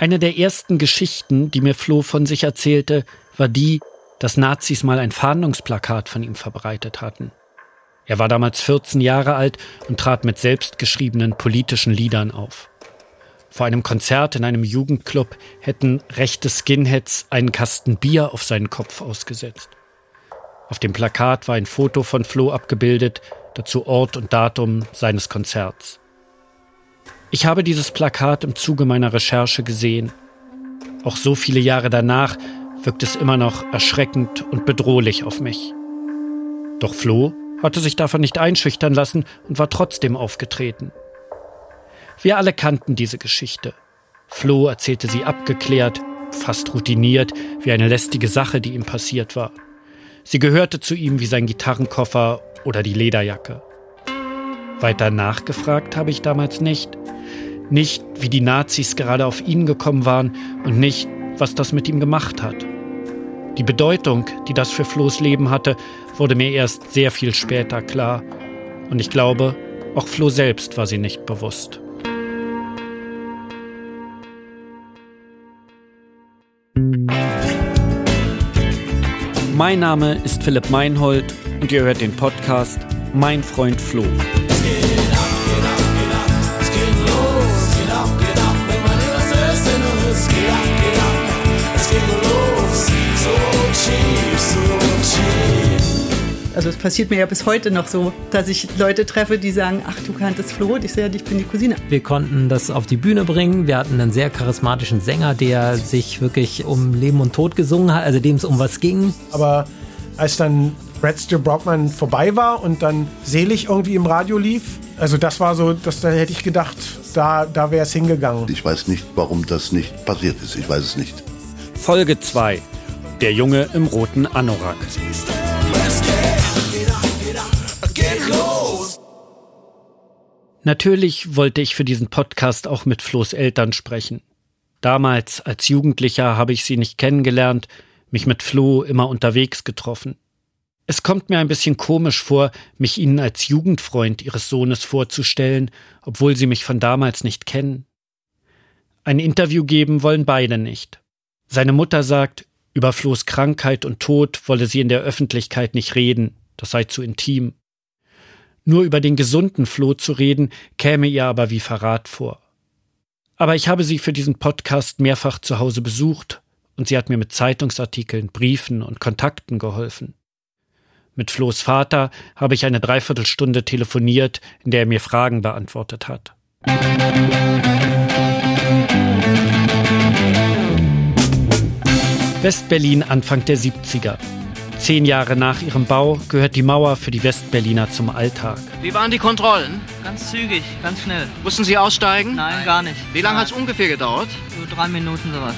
Eine der ersten Geschichten, die mir Flo von sich erzählte, war die, dass Nazis mal ein Fahndungsplakat von ihm verbreitet hatten. Er war damals 14 Jahre alt und trat mit selbstgeschriebenen politischen Liedern auf. Vor einem Konzert in einem Jugendclub hätten rechte Skinheads einen Kasten Bier auf seinen Kopf ausgesetzt. Auf dem Plakat war ein Foto von Flo abgebildet, dazu Ort und Datum seines Konzerts. Ich habe dieses Plakat im Zuge meiner Recherche gesehen. Auch so viele Jahre danach wirkt es immer noch erschreckend und bedrohlich auf mich. Doch Flo hatte sich davon nicht einschüchtern lassen und war trotzdem aufgetreten. Wir alle kannten diese Geschichte. Flo erzählte sie abgeklärt, fast routiniert, wie eine lästige Sache, die ihm passiert war. Sie gehörte zu ihm wie sein Gitarrenkoffer oder die Lederjacke. Weiter nachgefragt habe ich damals nicht. Nicht, wie die Nazis gerade auf ihn gekommen waren und nicht, was das mit ihm gemacht hat. Die Bedeutung, die das für Flo's Leben hatte, wurde mir erst sehr viel später klar. Und ich glaube, auch Flo selbst war sie nicht bewusst. Mein Name ist Philipp Meinhold und ihr hört den Podcast Mein Freund Flo. Also es passiert mir ja bis heute noch so, dass ich Leute treffe, die sagen, ach, du kanntest Flo? Und ich sage, ich bin die Cousine. Wir konnten das auf die Bühne bringen. Wir hatten einen sehr charismatischen Sänger, der sich wirklich um Leben und Tod gesungen hat, also dem es um was ging. Aber als dann Brad Still Brockman vorbei war und dann selig irgendwie im Radio lief, also das war so, das, da hätte ich gedacht, da, da wäre es hingegangen. Ich weiß nicht, warum das nicht passiert ist. Ich weiß es nicht. Folge 2. Der Junge im roten Anorak. Natürlich wollte ich für diesen Podcast auch mit Flo's Eltern sprechen. Damals, als Jugendlicher, habe ich sie nicht kennengelernt, mich mit Flo immer unterwegs getroffen. Es kommt mir ein bisschen komisch vor, mich ihnen als Jugendfreund ihres Sohnes vorzustellen, obwohl sie mich von damals nicht kennen. Ein Interview geben wollen beide nicht. Seine Mutter sagt, über Flo's Krankheit und Tod wolle sie in der Öffentlichkeit nicht reden, das sei zu intim. Nur über den gesunden Floh zu reden, käme ihr aber wie Verrat vor. Aber ich habe sie für diesen Podcast mehrfach zu Hause besucht und sie hat mir mit Zeitungsartikeln, Briefen und Kontakten geholfen. Mit Flohs Vater habe ich eine Dreiviertelstunde telefoniert, in der er mir Fragen beantwortet hat. Westberlin Anfang der 70er. Zehn Jahre nach ihrem Bau gehört die Mauer für die Westberliner zum Alltag. Wie waren die Kontrollen? Ganz zügig, ganz schnell. Mussten Sie aussteigen? Nein, gar nicht. Wie lange hat es ungefähr gedauert? So drei Minuten sowas.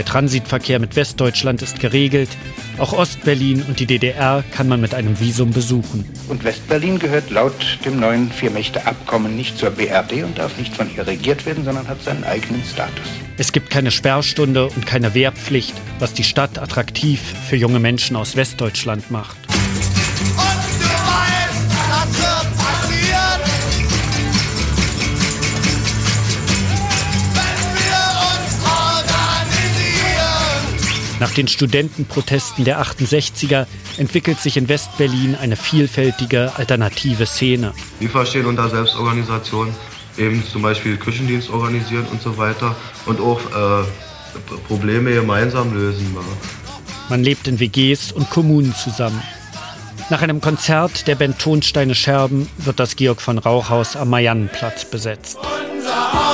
Der Transitverkehr mit Westdeutschland ist geregelt. Auch Ostberlin und die DDR kann man mit einem Visum besuchen. Und Westberlin gehört laut dem neuen Vier-Mächte-Abkommen nicht zur BRD und darf nicht von ihr regiert werden, sondern hat seinen eigenen Status. Es gibt keine Sperrstunde und keine Wehrpflicht, was die Stadt attraktiv für junge Menschen aus Westdeutschland macht. Nach den Studentenprotesten der 68er entwickelt sich in Westberlin eine vielfältige alternative Szene. Wir verstehen unter Selbstorganisation eben zum Beispiel Küchendienst organisieren und so weiter und auch äh, Probleme gemeinsam lösen. Man lebt in WGs und Kommunen zusammen. Nach einem Konzert der Band Tonsteine Scherben wird das Georg von Rauchhaus am Mariannenplatz besetzt. Unser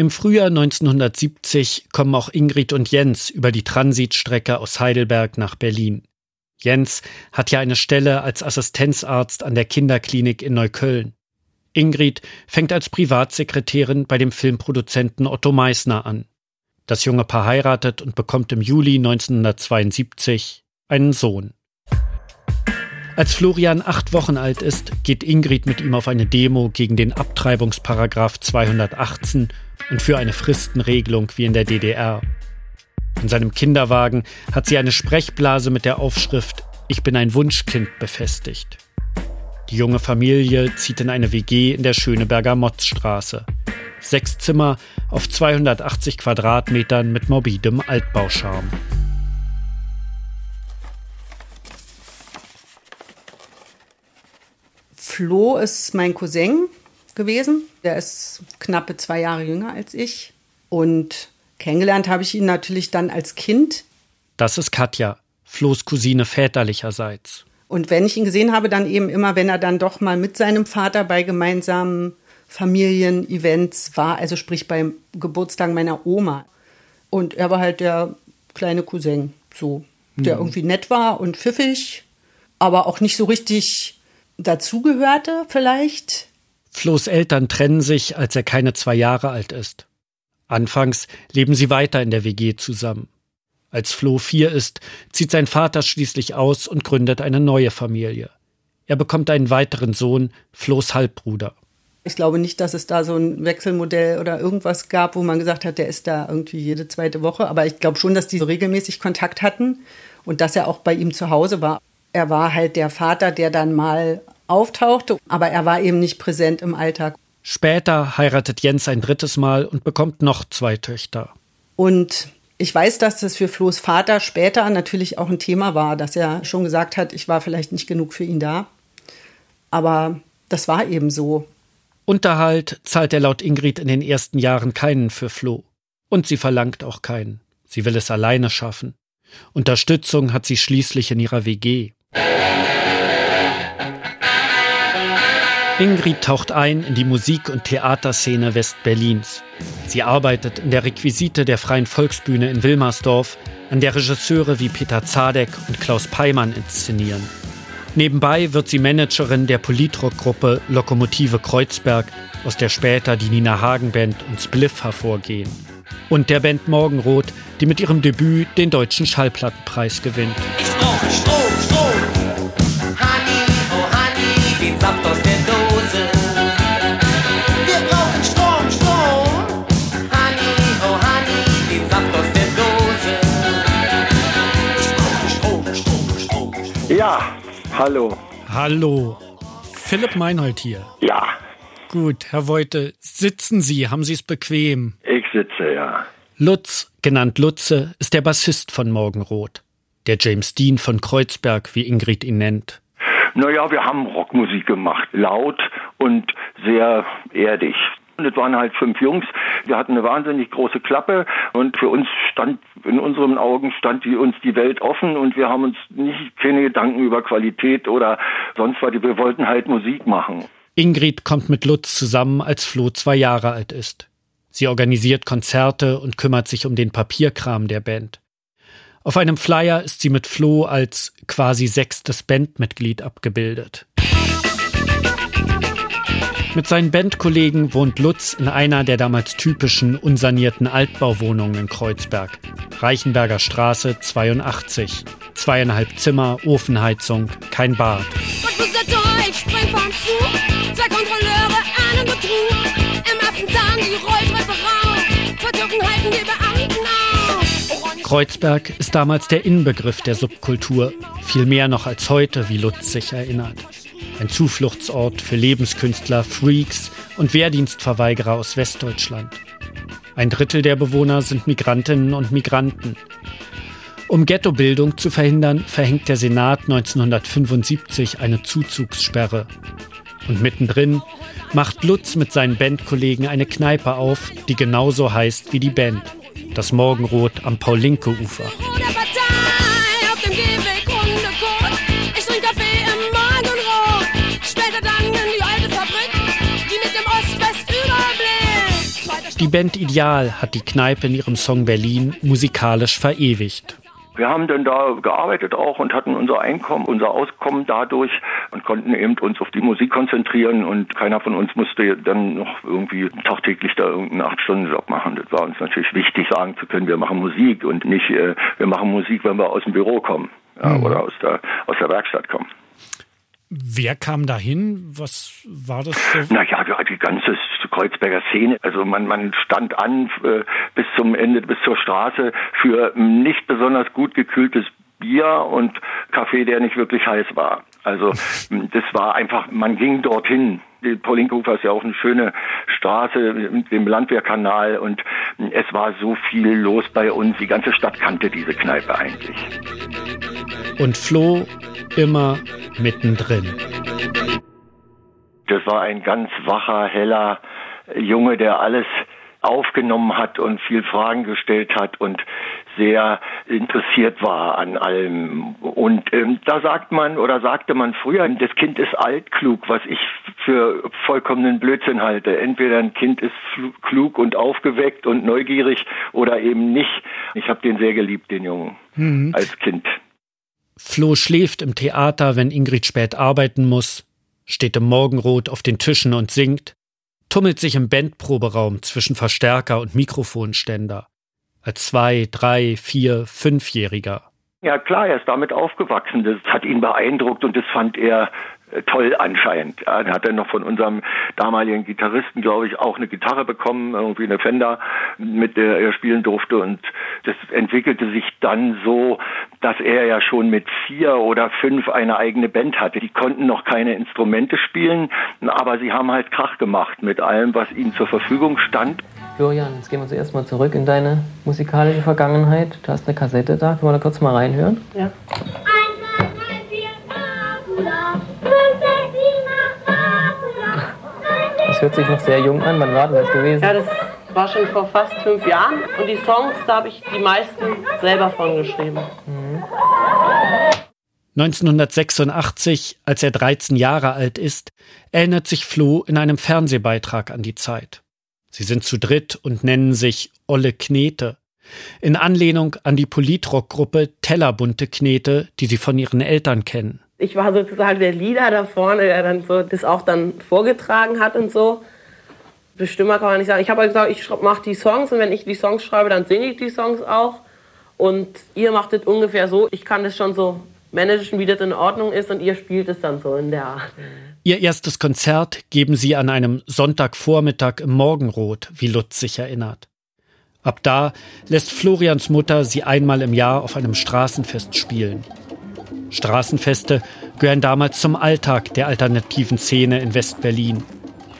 Im Frühjahr 1970 kommen auch Ingrid und Jens über die Transitstrecke aus Heidelberg nach Berlin. Jens hat ja eine Stelle als Assistenzarzt an der Kinderklinik in Neukölln. Ingrid fängt als Privatsekretärin bei dem Filmproduzenten Otto Meissner an. Das junge Paar heiratet und bekommt im Juli 1972 einen Sohn. Als Florian acht Wochen alt ist, geht Ingrid mit ihm auf eine Demo gegen den Abtreibungsparagraf 218 und für eine Fristenregelung wie in der DDR. In seinem Kinderwagen hat sie eine Sprechblase mit der Aufschrift Ich bin ein Wunschkind befestigt. Die junge Familie zieht in eine WG in der Schöneberger Motzstraße. Sechs Zimmer auf 280 Quadratmetern mit morbidem Altbauscharme. Flo ist mein Cousin gewesen. Der ist knappe zwei Jahre jünger als ich. Und kennengelernt habe ich ihn natürlich dann als Kind. Das ist Katja, Flo's Cousine väterlicherseits. Und wenn ich ihn gesehen habe, dann eben immer, wenn er dann doch mal mit seinem Vater bei gemeinsamen Familienevents war, also sprich beim Geburtstag meiner Oma. Und er war halt der kleine Cousin, so, der Mhm. irgendwie nett war und pfiffig, aber auch nicht so richtig dazugehörte, vielleicht. Flo's Eltern trennen sich, als er keine zwei Jahre alt ist. Anfangs leben sie weiter in der WG zusammen. Als Flo vier ist, zieht sein Vater schließlich aus und gründet eine neue Familie. Er bekommt einen weiteren Sohn, Flo's Halbbruder. Ich glaube nicht, dass es da so ein Wechselmodell oder irgendwas gab, wo man gesagt hat, der ist da irgendwie jede zweite Woche. Aber ich glaube schon, dass die so regelmäßig Kontakt hatten und dass er auch bei ihm zu Hause war. Er war halt der Vater, der dann mal auftauchte, aber er war eben nicht präsent im Alltag. Später heiratet Jens ein drittes Mal und bekommt noch zwei Töchter. Und ich weiß, dass das für Flo's Vater später natürlich auch ein Thema war, dass er schon gesagt hat, ich war vielleicht nicht genug für ihn da. Aber das war eben so. Unterhalt zahlt er laut Ingrid in den ersten Jahren keinen für Flo. Und sie verlangt auch keinen. Sie will es alleine schaffen. Unterstützung hat sie schließlich in ihrer WG. Ingrid taucht ein in die Musik- und Theaterszene Westberlins. Sie arbeitet in der Requisite der Freien Volksbühne in Wilmersdorf, an der Regisseure wie Peter Zadek und Klaus Peimann inszenieren. Nebenbei wird sie Managerin der Politrock-Gruppe Lokomotive Kreuzberg, aus der später die Nina Hagen Band und Spliff hervorgehen. Und der Band Morgenrot, die mit ihrem Debüt den Deutschen Schallplattenpreis gewinnt. Ich brauche Strom, Strom. Honey, oh Honey, den Saft aus der Ja, hallo. Hallo. Philipp Meinhold hier. Ja, Gut, Herr Voite, sitzen Sie, haben Sie es bequem. ich sitze, ja. Lutz, genannt Lutze, ist der Bassist von Morgenrot. Der James Dean von Kreuzberg, wie Ingrid ihn nennt. Naja, wir haben Rockmusik gemacht. Laut und sehr erdig. Es waren halt fünf Jungs. Wir hatten eine wahnsinnig große Klappe und für uns stand, in unseren Augen stand die, uns die Welt offen und wir haben uns nicht keine Gedanken über Qualität oder sonst was. Wir wollten halt Musik machen. Ingrid kommt mit Lutz zusammen, als Flo zwei Jahre alt ist. Sie organisiert Konzerte und kümmert sich um den Papierkram der Band. Auf einem Flyer ist sie mit Flo als quasi sechstes Bandmitglied abgebildet. Mit seinen Bandkollegen wohnt Lutz in einer der damals typischen unsanierten Altbauwohnungen in Kreuzberg. Reichenberger Straße 82. Zweieinhalb Zimmer, Ofenheizung, kein Bad. Und Besetzer, ich spring vom Zug. Zwei Kontrolleure, einen Betrug. Im Affenzahn die Rolltreppe rauf. Vertürken halten die Beamten auf. Orange Kreuzberg ist damals der Inbegriff der Subkultur, viel mehr noch als heute, wie Lutz sich erinnert. Ein Zufluchtsort für Lebenskünstler, Freaks und Wehrdienstverweigerer aus Westdeutschland. Ein Drittel der Bewohner sind Migrantinnen und Migranten. Um Ghettobildung zu verhindern, verhängt der Senat 1975 eine Zuzugssperre. Und mittendrin macht Lutz mit seinen Bandkollegen eine Kneipe auf, die genauso heißt wie die Band. Das Morgenrot am Paul-Linke-Ufer. Die Band Ideal hat die Kneipe in ihrem Song Berlin musikalisch verewigt. Wir haben dann da gearbeitet auch und hatten unser Einkommen, unser Auskommen dadurch und konnten eben uns auf die Musik konzentrieren und keiner von uns musste dann noch irgendwie tagtäglich da irgendeinen Acht-Stunden-Job machen. Das war uns natürlich wichtig, sagen zu können, wir machen Musik und nicht, äh, wir machen Musik, wenn wir aus dem Büro kommen ja, oder aus der, aus der Werkstatt kommen. Wer kam dahin? Was war das so? Naja, die ganze Kreuzberger Szene. Also man, man stand an äh, bis zum Ende, bis zur Straße für nicht besonders gut gekühltes Bier und Kaffee, der nicht wirklich heiß war. Also das war einfach, man ging dorthin. Die Paulinkofer ist ja auch eine schöne Straße mit dem Landwehrkanal und es war so viel los bei uns. Die ganze Stadt kannte diese Kneipe eigentlich. Und Flo immer mittendrin. Das war ein ganz wacher, heller Junge, der alles aufgenommen hat und viel Fragen gestellt hat und sehr interessiert war an allem. Und ähm, da sagt man oder sagte man früher, das Kind ist altklug, was ich für vollkommenen Blödsinn halte. Entweder ein Kind ist klug und aufgeweckt und neugierig oder eben nicht. Ich habe den sehr geliebt, den Jungen, Mhm. als Kind. Flo schläft im Theater, wenn Ingrid spät arbeiten muss, steht im Morgenrot auf den Tischen und singt, tummelt sich im Bandproberaum zwischen Verstärker und Mikrofonständer. Als zwei, drei, vier, fünfjähriger. Ja klar, er ist damit aufgewachsen. Das hat ihn beeindruckt und das fand er toll anscheinend. Ja, Dann hat er noch von unserem damaligen Gitarristen, glaube ich, auch eine Gitarre bekommen, irgendwie eine Fender, mit der er spielen durfte. Und das entwickelte sich dann so, dass er ja schon mit vier oder fünf eine eigene Band hatte. Die konnten noch keine Instrumente spielen, aber sie haben halt Krach gemacht mit allem, was ihnen zur Verfügung stand. Florian, jetzt gehen wir zuerst mal zurück in deine musikalische Vergangenheit. Du hast eine Kassette da, können wir da kurz mal reinhören? Ja. Das hört sich noch sehr jung an. Wann war das gewesen? Ja, das war schon vor fast fünf Jahren. Und die Songs, da habe ich die meisten selber von geschrieben. 1986, als er 13 Jahre alt ist, erinnert sich Flo in einem Fernsehbeitrag an die Zeit. Sie sind zu dritt und nennen sich Olle Knete. In Anlehnung an die Politrockgruppe Tellerbunte Knete, die sie von ihren Eltern kennen. Ich war sozusagen der Leader da vorne, der dann so das auch dann vorgetragen hat und so. Bestimmer kann man nicht sagen. Ich habe halt gesagt, ich mache die Songs und wenn ich die Songs schreibe, dann singe ich die Songs auch. Und ihr macht es ungefähr so. Ich kann das schon so managen, wie das in Ordnung ist und ihr spielt es dann so in der Art. Ihr erstes Konzert geben sie an einem Sonntagvormittag im Morgenrot, wie Lutz sich erinnert. Ab da lässt Florians Mutter sie einmal im Jahr auf einem Straßenfest spielen. Straßenfeste gehören damals zum Alltag der alternativen Szene in West-Berlin.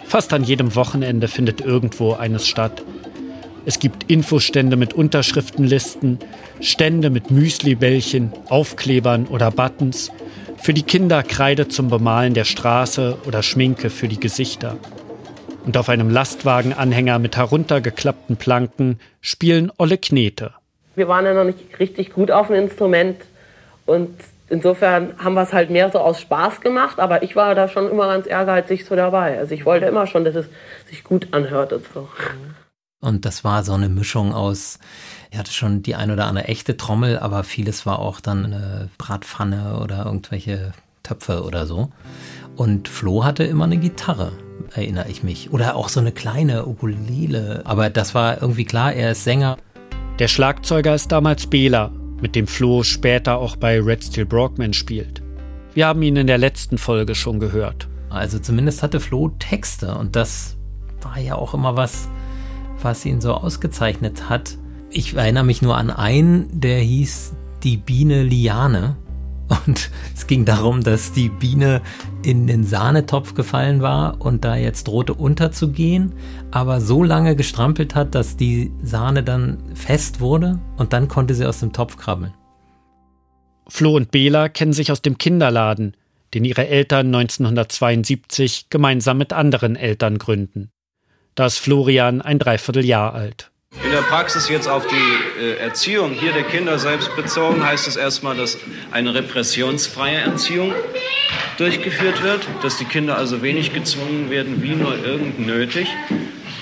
Fast an jedem Wochenende findet irgendwo eines statt. Es gibt Infostände mit Unterschriftenlisten, Stände mit Müslibällchen, Aufklebern oder Buttons, für die Kinder Kreide zum Bemalen der Straße oder Schminke für die Gesichter. Und auf einem Lastwagenanhänger mit heruntergeklappten Planken spielen Olle Knete. Wir waren ja noch nicht richtig gut auf dem Instrument und insofern haben wir es halt mehr so aus Spaß gemacht, aber ich war da schon immer ganz ehrgeizig so dabei. Also ich wollte immer schon, dass es sich gut anhört und so. Und das war so eine Mischung aus, er hatte schon die ein oder andere echte Trommel, aber vieles war auch dann eine Bratpfanne oder irgendwelche Töpfe oder so. Und Flo hatte immer eine Gitarre, erinnere ich mich. Oder auch so eine kleine Ukulele. Aber das war irgendwie klar, er ist Sänger. Der Schlagzeuger ist damals Bela, mit dem Flo später auch bei Red Steel Brockman spielt. Wir haben ihn in der letzten Folge schon gehört. Also zumindest hatte Flo Texte und das war ja auch immer was, was ihn so ausgezeichnet hat. Ich erinnere mich nur an einen, der hieß Die Biene Liane. Und es ging darum, dass die Biene in den Sahnetopf gefallen war und da jetzt drohte unterzugehen, aber so lange gestrampelt hat, dass die Sahne dann fest wurde und dann konnte sie aus dem Topf krabbeln. Flo und Bela kennen sich aus dem Kinderladen, den ihre Eltern 1972 gemeinsam mit anderen Eltern gründen. Da ist Florian ein Dreivierteljahr alt. In der Praxis jetzt auf die äh, Erziehung hier der Kinder selbst bezogen, heißt es erstmal, dass eine repressionsfreie Erziehung durchgeführt wird, dass die Kinder also wenig gezwungen werden, wie nur irgend nötig.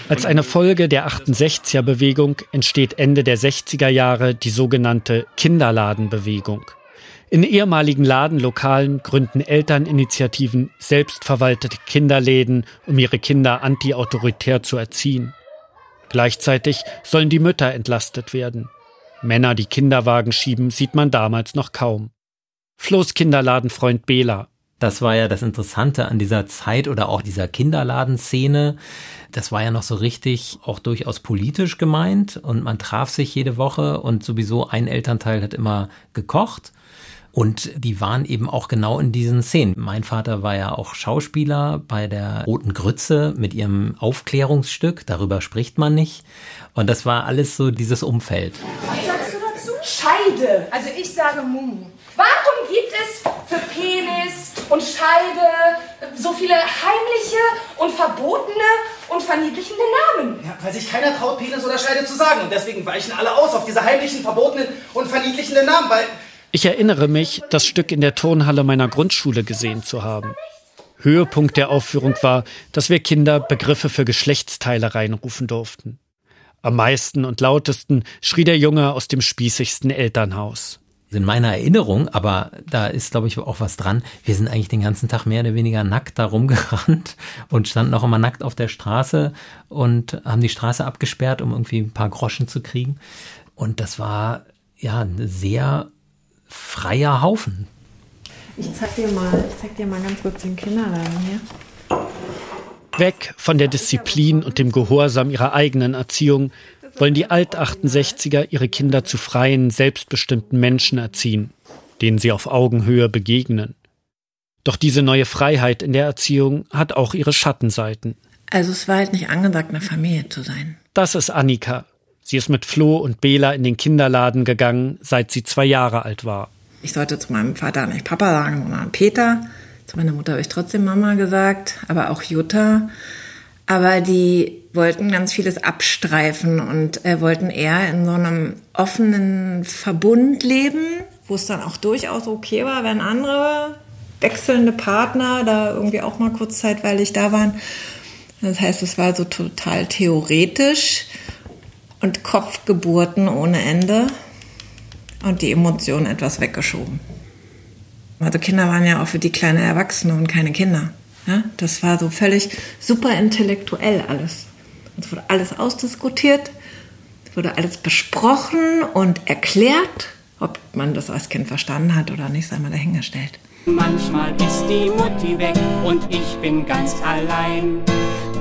Als eine Folge der 68er-Bewegung entsteht Ende der 60er Jahre die sogenannte Kinderladenbewegung. In ehemaligen Ladenlokalen gründen Elterninitiativen selbstverwaltete Kinderläden, um ihre Kinder antiautoritär zu erziehen. Gleichzeitig sollen die Mütter entlastet werden. Männer, die Kinderwagen schieben, sieht man damals noch kaum. Flo's Kinderladenfreund Bela. Das war ja das Interessante an dieser Zeit oder auch dieser Kinderladenszene. Das war ja noch so richtig auch durchaus politisch gemeint und man traf sich jede Woche und sowieso ein Elternteil hat immer gekocht. Und die waren eben auch genau in diesen Szenen. Mein Vater war ja auch Schauspieler bei der Roten Grütze mit ihrem Aufklärungsstück. Darüber spricht man nicht. Und das war alles so dieses Umfeld. Was sagst du dazu? Scheide. Also ich sage Mumu. Warum gibt es für Penis und Scheide so viele heimliche und verbotene und verniedlichende Namen? Ja, weil sich keiner traut, Penis oder Scheide zu sagen. Und deswegen weichen alle aus auf diese heimlichen, verbotenen und verniedlichenden Namen, weil Ich erinnere mich, das Stück in der Turnhalle meiner Grundschule gesehen zu haben. Höhepunkt der Aufführung war, dass wir Kinder Begriffe für Geschlechtsteile reinrufen durften. Am meisten und lautesten schrie der Junge aus dem spießigsten Elternhaus. In meiner Erinnerung, aber da ist, glaube ich, auch was dran. Wir sind eigentlich den ganzen Tag mehr oder weniger nackt da rumgerannt und standen auch immer nackt auf der Straße und haben die Straße abgesperrt, um irgendwie ein paar Groschen zu kriegen. Und das war ja ein sehr freier Haufen. Ich zeig dir mal, ich zeig dir mal ganz kurz den Kinderladen hier. Weg von der Disziplin und dem Gehorsam ihrer eigenen Erziehung wollen die Alt-68er ihre Kinder zu freien, selbstbestimmten Menschen erziehen, denen sie auf Augenhöhe begegnen. Doch diese neue Freiheit in der Erziehung hat auch ihre Schattenseiten. Also es war halt nicht angesagt, eine Familie zu sein. Das ist Annika. Sie ist mit Flo und Bela in den Kinderladen gegangen, seit sie zwei Jahre alt war. Ich sollte zu meinem Vater nicht Papa sagen, sondern Peter. Zu meiner Mutter habe ich trotzdem Mama gesagt, aber auch Jutta. Aber die wollten ganz vieles abstreifen und äh, wollten eher in so einem offenen Verbund leben, wo es dann auch durchaus okay war, wenn andere wechselnde Partner da irgendwie auch mal kurz zeitweilig da waren. Das heißt, es war so total theoretisch und Kopfgeburten ohne Ende und die Emotionen etwas weggeschoben. Also Kinder waren ja auch für die kleine Erwachsene und keine Kinder. Ja, das war so völlig super intellektuell alles. Es wurde alles ausdiskutiert, es wurde alles besprochen und erklärt. Ob man das als Kind verstanden hat oder nicht, sei mal dahingestellt. Manchmal ist die Mutti weg und ich bin ganz allein.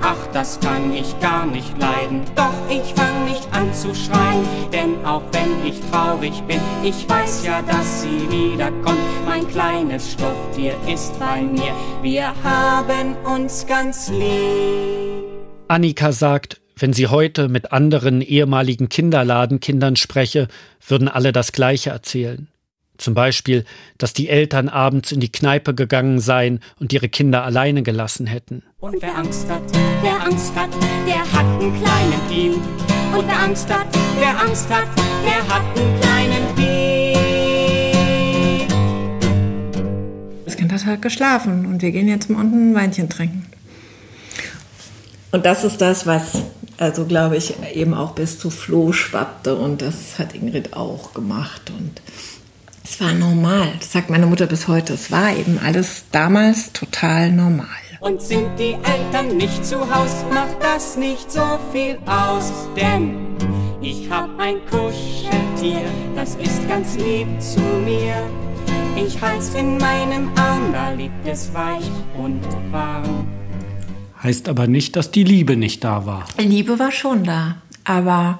Ach, das kann ich gar nicht leiden. Doch ich fang nicht an zu schreien. Denn auch wenn ich traurig bin, ich weiß ja, dass sie wiederkommt. Mein kleines Stofftier ist bei mir. Wir haben uns ganz lieb. Annika sagt, wenn sie heute mit anderen ehemaligen Kinderladenkindern spreche, würden alle das Gleiche erzählen. Zum Beispiel, dass die Eltern abends in die Kneipe gegangen seien und ihre Kinder alleine gelassen hätten. Und wer Angst hat, wer Angst hat, der hat einen kleinen Piep. Und wer Angst hat, wer Angst hat, der hat einen kleinen Piep. Das Kind hat halt geschlafen und wir gehen jetzt mal unten ein Weinchen trinken. Und das ist das, was, also glaube ich, eben auch bis zu Flo schwappte und das hat Ingrid auch gemacht und es war normal. Das sagt meine Mutter bis heute. Es war eben alles damals total normal. Und sind die Eltern nicht zu Haus, macht das nicht so viel aus. Denn ich hab ein Kuscheltier, das ist ganz lieb zu mir. Ich halt's in meinem Arm, da liegt es weich und warm. Heißt aber nicht, dass die Liebe nicht da war. Liebe war schon da, aber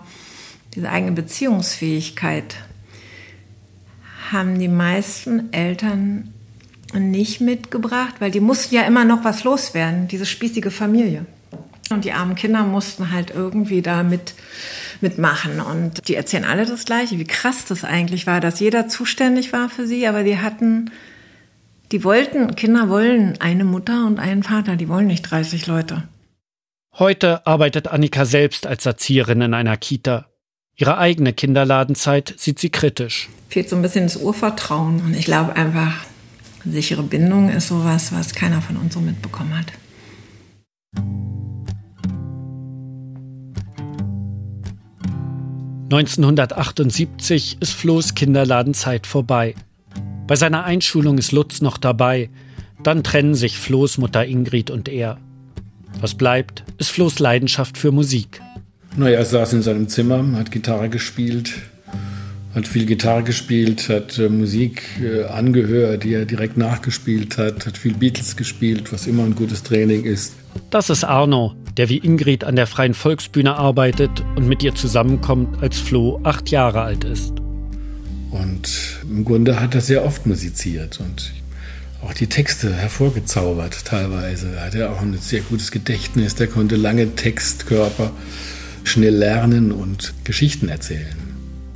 diese eigene Beziehungsfähigkeit haben die meisten Eltern nicht mitgebracht, weil die mussten ja immer noch was loswerden, diese spießige Familie. Und die armen Kinder mussten halt irgendwie da mit, mitmachen. Und die erzählen alle das Gleiche, wie krass das eigentlich war, dass jeder zuständig war für sie, aber die hatten, die wollten, Kinder wollen eine Mutter und einen Vater, die wollen nicht 30 Leute. Heute arbeitet Annika selbst als Erzieherin in einer Kita. Ihre eigene Kinderladenzeit sieht sie kritisch. Fehlt so ein bisschen das Urvertrauen. Und ich glaube einfach, sichere Bindung ist sowas, was keiner von uns so mitbekommen hat. (1978) ist Flo's Kinderladenzeit vorbei. Bei seiner Einschulung ist Lutz noch dabei. Dann trennen sich Flo's Mutter Ingrid und er. Was bleibt, ist Flo's Leidenschaft für Musik. Naja, er saß in seinem Zimmer, hat Gitarre gespielt, hat viel Gitarre gespielt, hat äh, Musik äh, angehört, die er direkt nachgespielt hat, hat viel Beatles gespielt, was immer ein gutes Training ist. Das ist Arno, der wie Ingrid an der Freien Volksbühne arbeitet und mit ihr zusammenkommt, als Flo acht Jahre alt ist. Und im Grunde hat er sehr oft musiziert und auch die Texte hervorgezaubert teilweise. Er hatte auch ein sehr gutes Gedächtnis, der konnte lange Textkörper schnell lernen und Geschichten erzählen.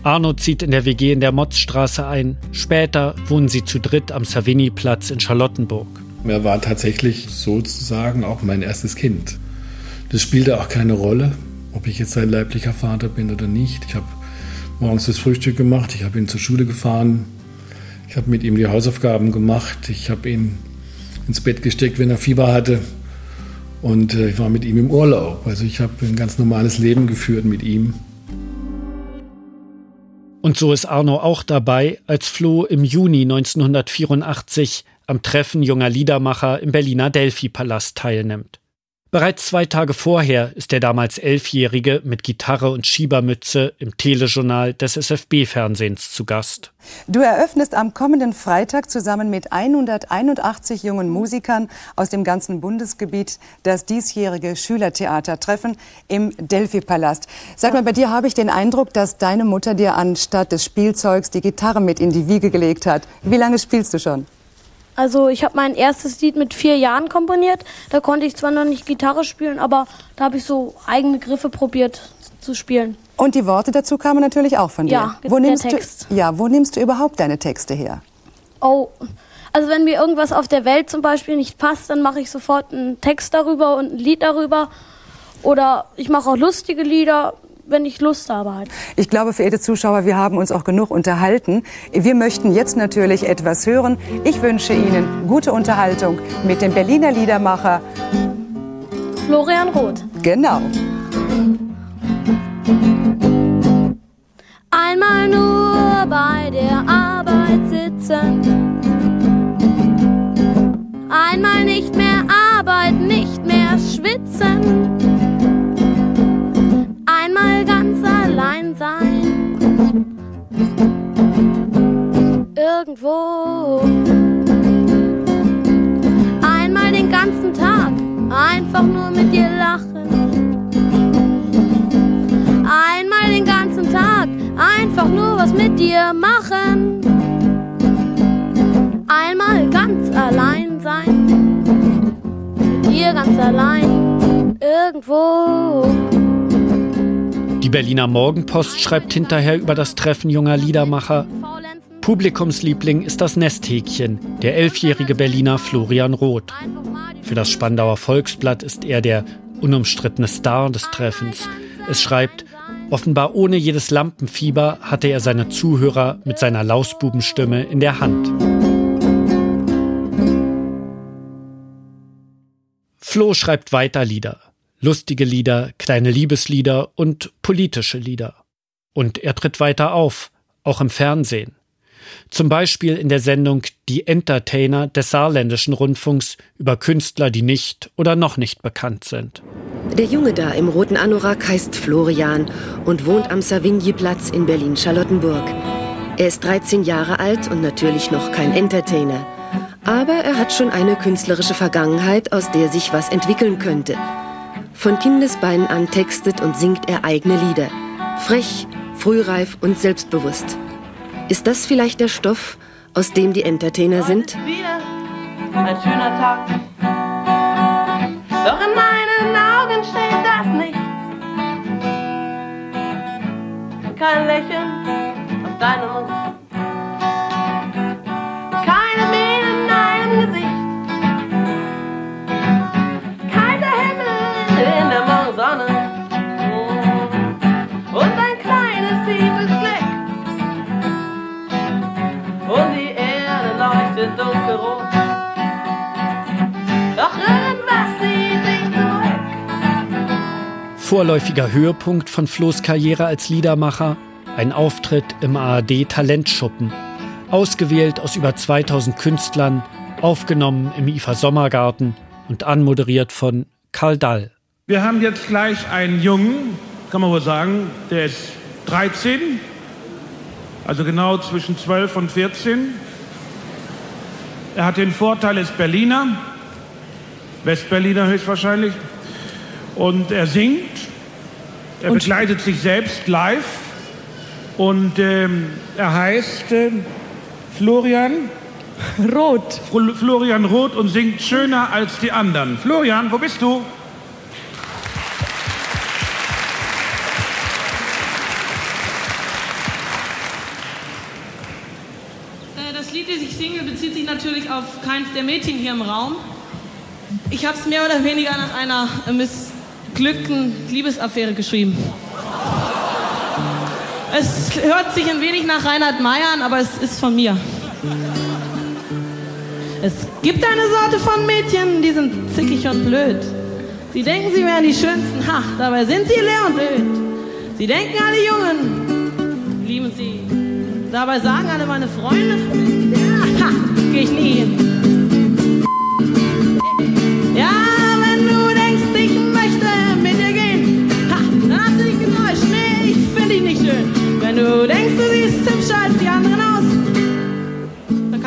Arno zieht in der WG in der Motzstraße ein. Später wohnen sie zu dritt am Savigny-Platz in Charlottenburg. Er war tatsächlich sozusagen auch mein erstes Kind. Das spielte auch keine Rolle, ob ich jetzt sein leiblicher Vater bin oder nicht. Ich habe morgens das Frühstück gemacht, ich habe ihn zur Schule gefahren, ich habe mit ihm die Hausaufgaben gemacht, ich habe ihn ins Bett gesteckt, wenn er Fieber hatte. Und äh, ich war mit ihm im Urlaub. Also ich habe ein ganz normales Leben geführt mit ihm. Und so ist Arno auch dabei, als Flo im Juni 1984 am Treffen junger Liedermacher im Berliner Delphi-Palast teilnimmt. Bereits zwei Tage vorher ist der damals Elfjährige mit Gitarre und Schiebermütze im Telejournal des SFB-Fernsehens zu Gast. Du eröffnest am kommenden Freitag zusammen mit 181 jungen Musikern aus dem ganzen Bundesgebiet das diesjährige Schülertheatertreffen im Delphi-Palast. Sag mal, bei dir habe ich den Eindruck, dass deine Mutter dir anstatt des Spielzeugs die Gitarre mit in die Wiege gelegt hat. Wie lange spielst du schon? Also ich habe mein erstes Lied mit vier Jahren komponiert. Da konnte ich zwar noch nicht Gitarre spielen, aber da habe ich so eigene Griffe probiert zu spielen. Und die Worte dazu kamen natürlich auch von dir. Ja, wo nimmst Text. Du, ja, wo nimmst du überhaupt deine Texte her? Oh, also wenn mir irgendwas auf der Welt zum Beispiel nicht passt, dann mache ich sofort einen Text darüber und ein Lied darüber. Oder ich mache auch lustige Lieder, wenn ich Lust habe halt. Ich glaube, verehrte Zuschauer, wir haben uns auch genug unterhalten. Wir möchten jetzt natürlich etwas hören. Ich wünsche Ihnen gute Unterhaltung mit dem Berliner Liedermacher Florian Roth. Genau. Einmal nur bei der Arbeit sitzen. Einmal nicht mehr arbeiten, nicht mehr schwitzen. Sein. Irgendwo. Einmal den ganzen Tag einfach nur mit dir lachen. Einmal den ganzen Tag einfach nur was mit dir machen. Einmal ganz allein sein. Mit dir ganz allein. Irgendwo. Die Berliner Morgenpost schreibt hinterher über das Treffen junger Liedermacher. Publikumsliebling ist das Nesthäkchen, der elfjährige Berliner Florian Roth. Für das Spandauer Volksblatt ist er der unumstrittene Star des Treffens. Es schreibt, offenbar ohne jedes Lampenfieber hatte er seine Zuhörer mit seiner Lausbubenstimme in der Hand. Flo schreibt weiter Lieder. Lustige Lieder, kleine Liebeslieder und politische Lieder. Und er tritt weiter auf, auch im Fernsehen. Zum Beispiel in der Sendung Die Entertainer des saarländischen Rundfunks über Künstler, die nicht oder noch nicht bekannt sind. Der Junge da im roten Anorak heißt Florian und wohnt am Savigny-Platz in Berlin-Charlottenburg. Er ist 13 Jahre alt und natürlich noch kein Entertainer. Aber er hat schon eine künstlerische Vergangenheit, aus der sich was entwickeln könnte. Von Kindesbeinen an textet und singt er eigene Lieder. Frech, frühreif und selbstbewusst. Ist das vielleicht der Stoff, aus dem die Entertainer sind? Ein schöner Tag. Doch in meinen Augen steht das nicht. Kein Lächeln auf deinem Mund. Vorläufiger Höhepunkt von Flo's Karriere als Liedermacher, ein Auftritt im ARD Talentschuppen. Ausgewählt aus über 2000 Künstlern, aufgenommen im IFA Sommergarten und anmoderiert von Karl Dall. Wir haben jetzt gleich einen Jungen, kann man wohl sagen, der ist 13, also genau zwischen 12 und 14. Er hat den Vorteil, ist Berliner, Westberliner höchstwahrscheinlich, und er singt, er begleitet sich selbst live Und ähm, er heißt äh, Florian Roth. Florian Roth und singt schöner als die anderen. Florian, wo bist du? Äh, Das Lied, das ich singe, bezieht sich natürlich auf keins der Mädchen hier im Raum. Ich habe es mehr oder weniger nach einer äh, missglückten Liebesaffäre geschrieben. Es hört sich ein wenig nach Reinhard Meyer an, aber es ist von mir. Es gibt eine Sorte von Mädchen, die sind zickig und blöd. Sie denken, sie wären die Schönsten, ha, dabei sind sie leer und blöd. Sie denken, alle Jungen lieben sie. Dabei sagen alle meine Freunde, ja, ha, geh ich nie hin.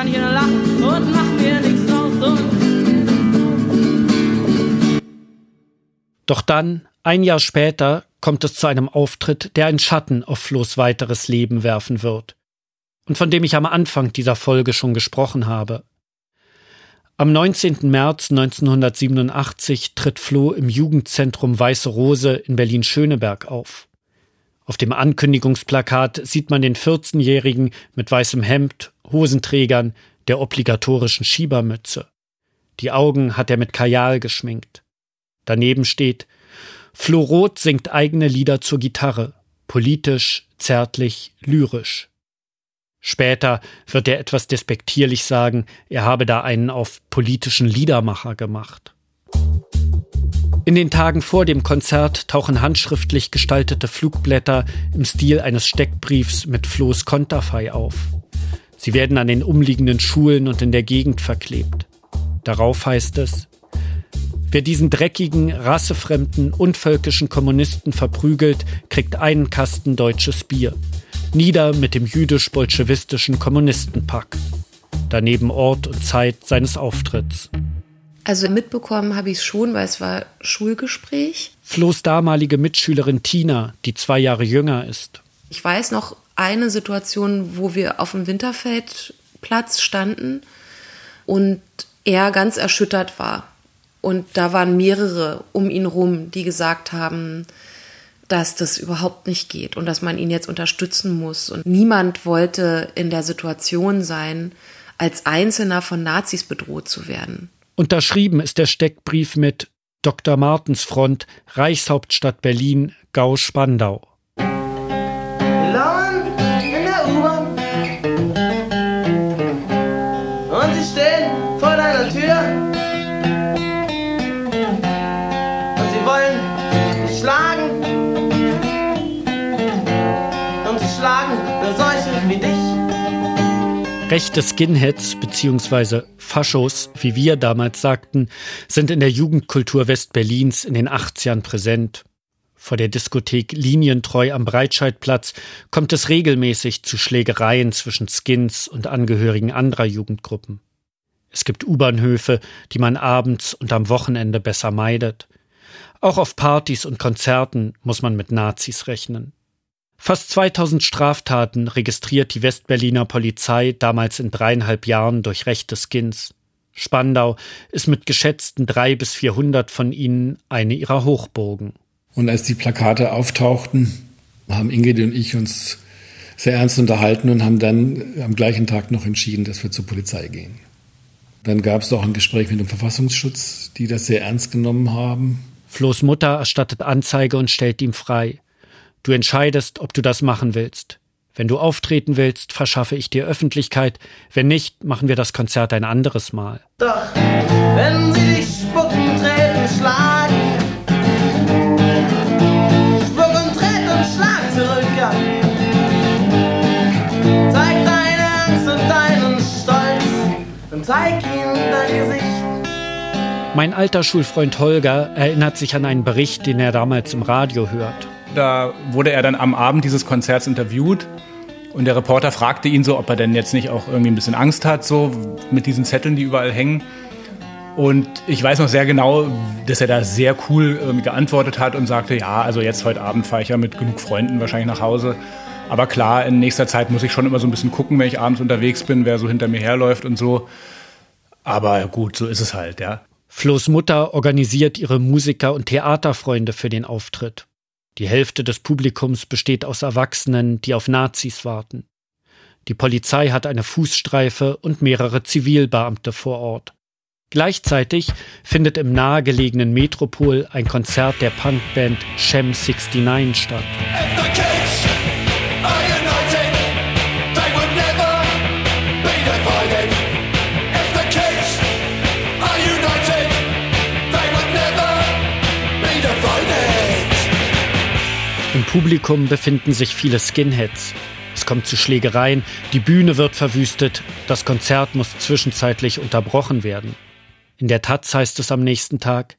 Kann nur lachen und mach mir nichts. Und Doch dann, ein Jahr später, kommt es zu einem Auftritt, der einen Schatten auf Flo's weiteres Leben werfen wird. Und von dem ich am Anfang dieser Folge schon gesprochen habe. Am 19. März 1987 tritt Flo im Jugendzentrum Weiße Rose in Berlin-Schöneberg auf. Auf dem Ankündigungsplakat sieht man den 14-Jährigen mit weißem Hemd, Hosenträgern, der obligatorischen Schiebermütze. Die Augen hat er mit Kajal geschminkt. Daneben steht Flo Roth singt eigene Lieder zur Gitarre, politisch, zärtlich, lyrisch. Später wird er etwas despektierlich sagen, er habe da einen auf politischen Liedermacher gemacht. In den Tagen vor dem Konzert tauchen handschriftlich gestaltete Flugblätter im Stil eines Steckbriefs mit Flo's Konterfei auf. Sie werden an den umliegenden Schulen und in der Gegend verklebt. Darauf heißt es, Wer diesen dreckigen, rassefremden, unvölkischen Kommunisten verprügelt, kriegt einen Kasten deutsches Bier. Nieder mit dem jüdisch-bolschewistischen Kommunistenpack. Daneben Ort und Zeit seines Auftritts. Also mitbekommen habe ich es schon, weil es war Schulgespräch. Flo's damalige Mitschülerin Tina, die zwei Jahre jünger ist. Ich weiß noch eine Situation, wo wir auf dem Winterfeldplatz standen und er ganz erschüttert war. Und da waren mehrere um ihn rum, die gesagt haben, dass das überhaupt nicht geht und dass man ihn jetzt unterstützen muss. Und niemand wollte in der Situation sein, als Einzelner von Nazis bedroht zu werden. Unterschrieben ist der Steckbrief mit Dr. Martensfront, Reichshauptstadt Berlin, Gau-Spandau. lauern Rechte Skinheads bzw. Faschos, wie wir damals sagten, sind in der Jugendkultur Westberlins in den 80ern präsent. Vor der Diskothek Linientreu am Breitscheidplatz kommt es regelmäßig zu Schlägereien zwischen Skins und Angehörigen anderer Jugendgruppen. Es gibt U-Bahnhöfe, die man abends und am Wochenende besser meidet. Auch auf Partys und Konzerten muss man mit Nazis rechnen. Fast 2000 Straftaten registriert die Westberliner Polizei damals in dreieinhalb Jahren durch rechte Skins. Spandau ist mit geschätzten drei bis vierhundert von ihnen eine ihrer Hochburgen. Und als die Plakate auftauchten, haben Ingrid und ich uns sehr ernst unterhalten und haben dann am gleichen Tag noch entschieden, dass wir zur Polizei gehen. Dann gab es auch ein Gespräch mit dem Verfassungsschutz, die das sehr ernst genommen haben. Flo's Mutter erstattet Anzeige und stellt ihm frei. Du entscheidest, ob du das machen willst. Wenn du auftreten willst, verschaffe ich dir Öffentlichkeit. Wenn nicht, machen wir das Konzert ein anderes Mal. Doch wenn sie dich spucken, treten, schlagen. Spuck und tritt und schlag zurück, ja. Zeig deine Angst und deinen Stolz und zeig ihnen dein Gesicht. Mein alter Schulfreund Holger erinnert sich an einen Bericht, den er damals im Radio hört. Da wurde er dann am Abend dieses Konzerts interviewt und der Reporter fragte ihn so, ob er denn jetzt nicht auch irgendwie ein bisschen Angst hat, so mit diesen Zetteln, die überall hängen. Und ich weiß noch sehr genau, dass er da sehr cool ähm, geantwortet hat und sagte, ja, also jetzt heute Abend fahre ich ja mit genug Freunden wahrscheinlich nach Hause. Aber klar, in nächster Zeit muss ich schon immer so ein bisschen gucken, wenn ich abends unterwegs bin, wer so hinter mir herläuft und so. Aber gut, so ist es halt, ja. Flo's Mutter organisiert ihre Musiker- und Theaterfreunde für den Auftritt. Die Hälfte des Publikums besteht aus Erwachsenen, die auf Nazis warten. Die Polizei hat eine Fußstreife und mehrere Zivilbeamte vor Ort. Gleichzeitig findet im nahegelegenen Metropol ein Konzert der Punkband Shem 69 statt. Publikum befinden sich viele Skinheads. Es kommt zu Schlägereien, die Bühne wird verwüstet, das Konzert muss zwischenzeitlich unterbrochen werden. In der Taz heißt es am nächsten Tag,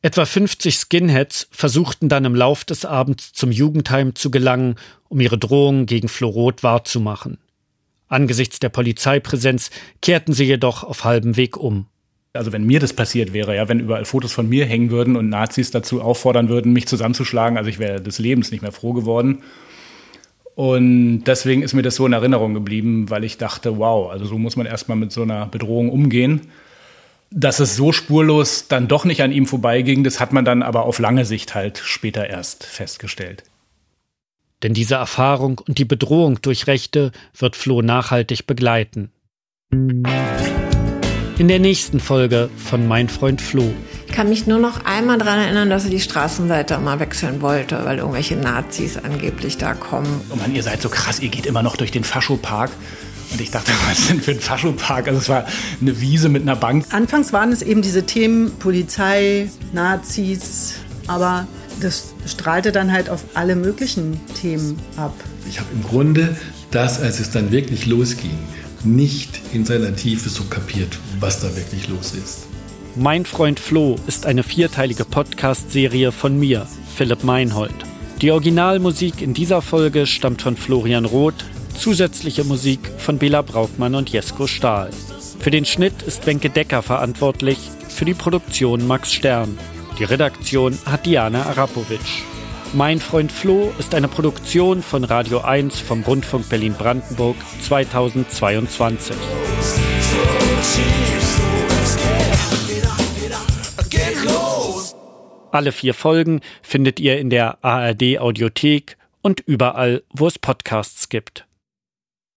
etwa 50 Skinheads versuchten dann im Lauf des Abends zum Jugendheim zu gelangen, um ihre Drohungen gegen Florot wahrzumachen. Angesichts der Polizeipräsenz kehrten sie jedoch auf halbem Weg um. Also wenn mir das passiert wäre, ja, wenn überall Fotos von mir hängen würden und Nazis dazu auffordern würden, mich zusammenzuschlagen, also ich wäre des Lebens nicht mehr froh geworden. Und deswegen ist mir das so in Erinnerung geblieben, weil ich dachte, wow, also so muss man erstmal mit so einer Bedrohung umgehen. Dass es so spurlos dann doch nicht an ihm vorbeiging, das hat man dann aber auf lange Sicht halt später erst festgestellt. Denn diese Erfahrung und die Bedrohung durch Rechte wird Flo nachhaltig begleiten. In der nächsten Folge von Mein Freund Flo. Ich kann mich nur noch einmal daran erinnern, dass er die Straßenseite mal wechseln wollte, weil irgendwelche Nazis angeblich da kommen. Oh Mann, ihr seid so krass, ihr geht immer noch durch den Faschopark. Und ich dachte, was ist denn für ein Faschopark? Also es war eine Wiese mit einer Bank. Anfangs waren es eben diese Themen Polizei, Nazis, aber das strahlte dann halt auf alle möglichen Themen ab. Ich habe im Grunde das, als es dann wirklich losging, nicht in seiner Tiefe so kapiert, was da wirklich los ist. Mein Freund Flo ist eine vierteilige Podcast-Serie von mir, Philipp Meinhold. Die Originalmusik in dieser Folge stammt von Florian Roth, zusätzliche Musik von Bela Braukmann und Jesko Stahl. Für den Schnitt ist Wenke Decker verantwortlich, für die Produktion Max Stern. Die Redaktion hat Diana Arapovic. Mein Freund Flo ist eine Produktion von Radio 1 vom Rundfunk Berlin-Brandenburg 2022. Alle vier Folgen findet ihr in der ARD Audiothek und überall, wo es Podcasts gibt.